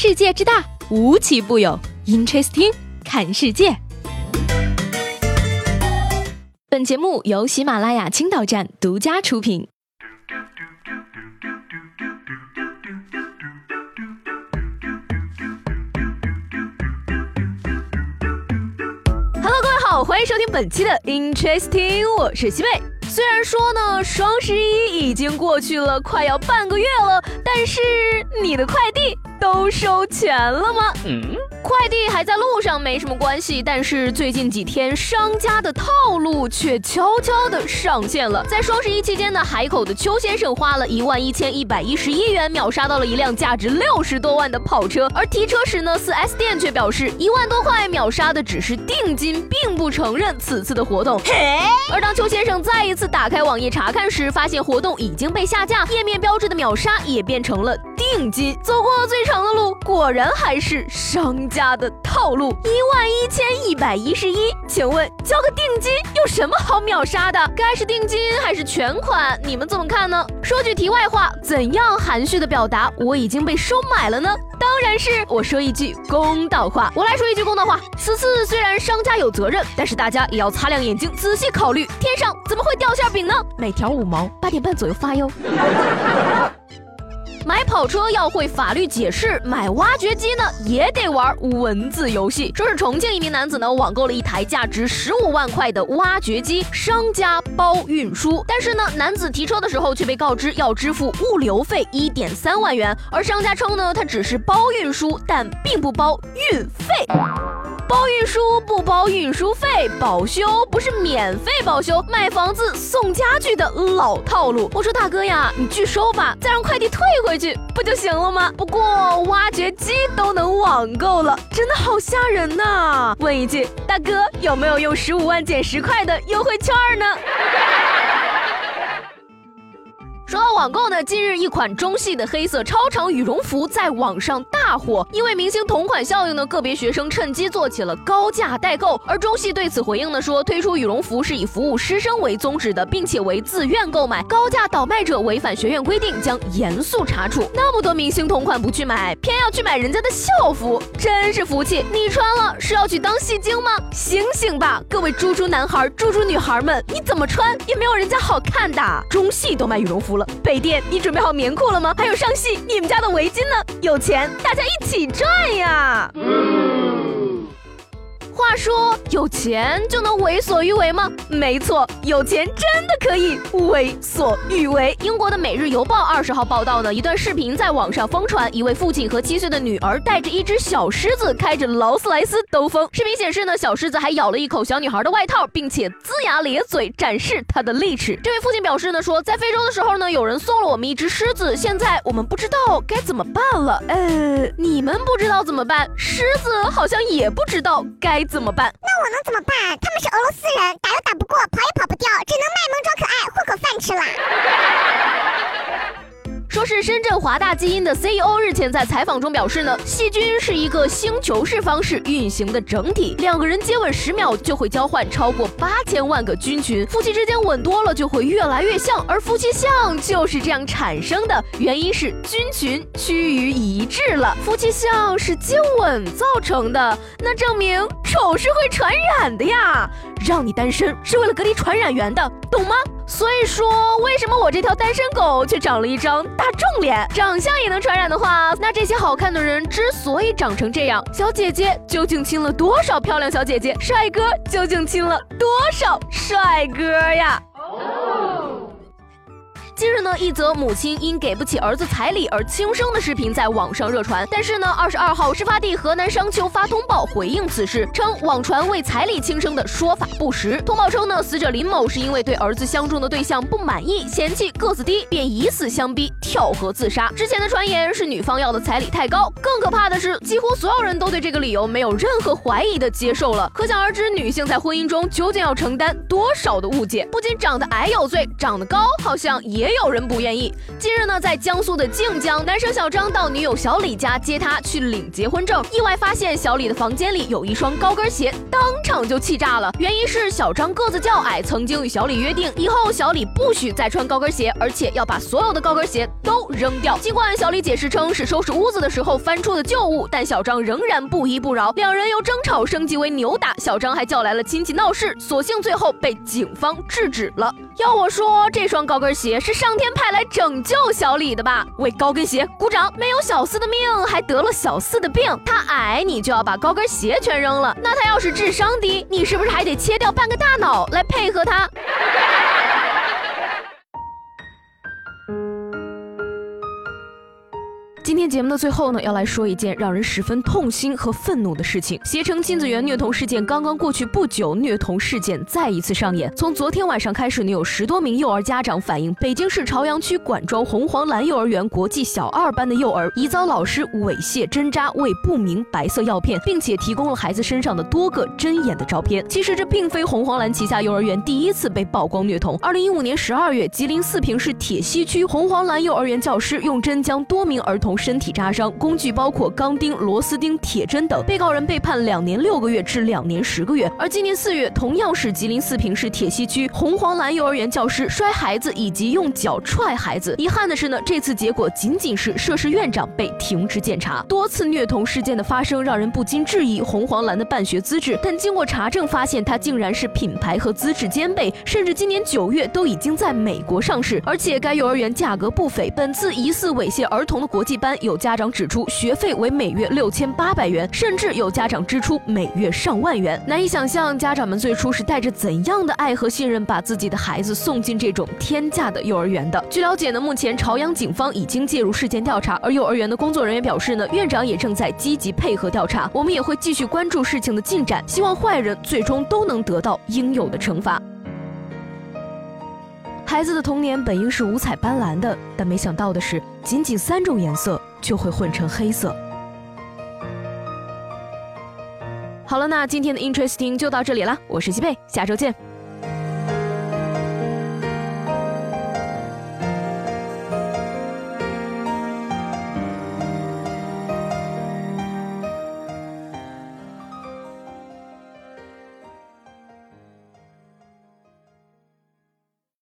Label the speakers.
Speaker 1: 世界之大，无奇不有。Interesting，看世界。本节目由喜马拉雅青岛站独家出品。Hello，各位好，欢迎收听本期的 Interesting，我是西贝。虽然说呢，双十一已经过去了，快要半个月了，但是你的快递都收钱了吗？嗯。快递还在路上没什么关系，但是最近几天商家的套路却悄悄的上线了。在双十一期间呢，海口的邱先生花了一万一千一百一十一元秒杀到了一辆价值六十多万的跑车，而提车时呢，四 S 店却表示一万多块秒杀的只是定金，并不承认此次的活动。嘿而当邱先生再一次打开网页查看时，发现活动已经被下架，页面标志的秒杀也变变成了定金。走过最长的路，果然还是商。家的套路一万一千一百一十一，请问交个定金有什么好秒杀的？该是定金还是全款？你们怎么看呢？说句题外话，怎样含蓄的表达我已经被收买了呢？当然是我说一句公道话，我来说一句公道话。此次虽然商家有责任，但是大家也要擦亮眼睛，仔细考虑，天上怎么会掉馅饼呢？每条五毛，八点半左右发哟。买跑车要会法律解释，买挖掘机呢也得玩文字游戏。说是重庆一名男子呢网购了一台价值十五万块的挖掘机，商家包运输，但是呢男子提车的时候却被告知要支付物流费一点三万元，而商家称呢他只是包运输，但并不包运费。包运输不包运输费，保修不是免费保修，买房子送家具的老套路。我说大哥呀，你拒收吧，再让快递退回去不就行了吗？不过挖掘机都能网购了，真的好吓人呐！问一句，大哥有没有用十五万减十块的优惠券呢？说到网购呢，近日一款中系的黑色超长羽绒服在网上大大火，因为明星同款效应呢，个别学生趁机做起了高价代购。而中戏对此回应呢，说推出羽绒服是以服务师生为宗旨的，并且为自愿购买，高价倒卖者违反学院规定，将严肃查处。那么多明星同款不去买，偏要去买人家的校服，真是服气！你穿了是要去当戏精吗？醒醒吧，各位猪猪男孩、猪猪女孩们，你怎么穿也没有人家好看的。中戏都卖羽绒服了。北电，你准备好棉裤了吗？还有上戏，你们家的围巾呢？有钱，大家一起赚呀！话说有钱就能为所欲为吗？没错，有钱真的可以为所欲为。英国的《每日邮报》二十号报道呢，一段视频在网上疯传，一位父亲和七岁的女儿带着一只小狮子开着劳斯莱斯兜风。视频显示呢，小狮子还咬了一口小女孩的外套，并且龇牙咧嘴展示它的利齿。这位父亲表示呢，说在非洲的时候呢，有人送了我们一只狮子，现在我们不知道该怎么办了。呃，你们不知道怎么办，狮子好像也不知道该。怎么办？
Speaker 2: 那我能怎么办？他们是俄罗斯人，打又打不过，跑也跑不掉，只能卖萌装可爱，混口饭吃了。
Speaker 1: 说是深圳华大基因的 CEO 日前在采访中表示呢，细菌是一个星球式方式运行的整体，两个人接吻十秒就会交换超过八千万个菌群，夫妻之间吻多了就会越来越像，而夫妻相就是这样产生的，原因是菌群趋于一致了。夫妻相是接吻造成的，那证明丑是会传染的呀，让你单身是为了隔离传染源的，懂吗？所以说，为什么我这条单身狗却长了一张大众脸？长相也能传染的话，那这些好看的人之所以长成这样，小姐姐究竟亲了多少漂亮小姐姐？帅哥究竟亲了多少帅哥呀？一则母亲因给不起儿子彩礼而轻生的视频在网上热传。但是呢，二十二号，事发地河南商丘发通报回应此事，称网传为彩礼轻生的说法不实。通报称呢，死者林某是因为对儿子相中的对象不满意，嫌弃个子低，便以死相逼，跳河自杀。之前的传言是女方要的彩礼太高，更可怕的是，几乎所有人都对这个理由没有任何怀疑的接受了。可想而知，女性在婚姻中究竟要承担多少的误解？不仅长得矮有罪，长得高好像。也有人真不愿意。近日呢，在江苏的靖江，男生小张到女友小李家接她去领结婚证，意外发现小李的房间里有一双高跟鞋，当场就气炸了。原因是小张个子较矮，曾经与小李约定，以后小李不许再穿高跟鞋，而且要把所有的高跟鞋都扔掉。尽管小李解释称是收拾屋子的时候翻出的旧物，但小张仍然不依不饶，两人由争吵升级为扭打，小张还叫来了亲戚闹事，所幸最后被警方制止了。要我说，这双高跟鞋是上天派来拯救小李的吧？为高跟鞋鼓掌！没有小四的命，还得了小四的病。他矮，你就要把高跟鞋全扔了；那他要是智商低，你是不是还得切掉半个大脑来配合他？天节目的最后呢，要来说一件让人十分痛心和愤怒的事情。携程亲子园虐童事件刚刚过去不久，虐童事件再一次上演。从昨天晚上开始呢，有十多名幼儿家长反映，北京市朝阳区管庄红黄蓝幼儿园国际小二班的幼儿疑遭老师猥亵针扎喂不明白色药片，并且提供了孩子身上的多个针眼的照片。其实这并非红黄蓝旗下幼儿园第一次被曝光虐童。二零一五年十二月，吉林四平市铁西区红黄蓝幼儿园教师用针将多名儿童。身体扎伤，工具包括钢钉、螺丝钉、铁针等。被告人被判两年六个月至两年十个月。而今年四月，同样是吉林四平市铁西区红黄蓝幼儿园教师摔孩子以及用脚踹孩子。遗憾的是呢，这次结果仅仅是涉事院长被停职检查。多次虐童事件的发生，让人不禁质疑红黄蓝的办学资质。但经过查证，发现它竟然是品牌和资质兼备，甚至今年九月都已经在美国上市。而且该幼儿园价格不菲，本次疑似猥亵儿童的国际班。有家长指出，学费为每月六千八百元，甚至有家长支出每月上万元。难以想象，家长们最初是带着怎样的爱和信任，把自己的孩子送进这种天价的幼儿园的。据了解呢，目前朝阳警方已经介入事件调查，而幼儿园的工作人员表示呢，院长也正在积极配合调查。我们也会继续关注事情的进展，希望坏人最终都能得到应有的惩罚。孩子的童年本应是五彩斑斓的，但没想到的是，仅仅三种颜色就会混成黑色。好了，那今天的 Interesting 就到这里了，我是西贝，下周见。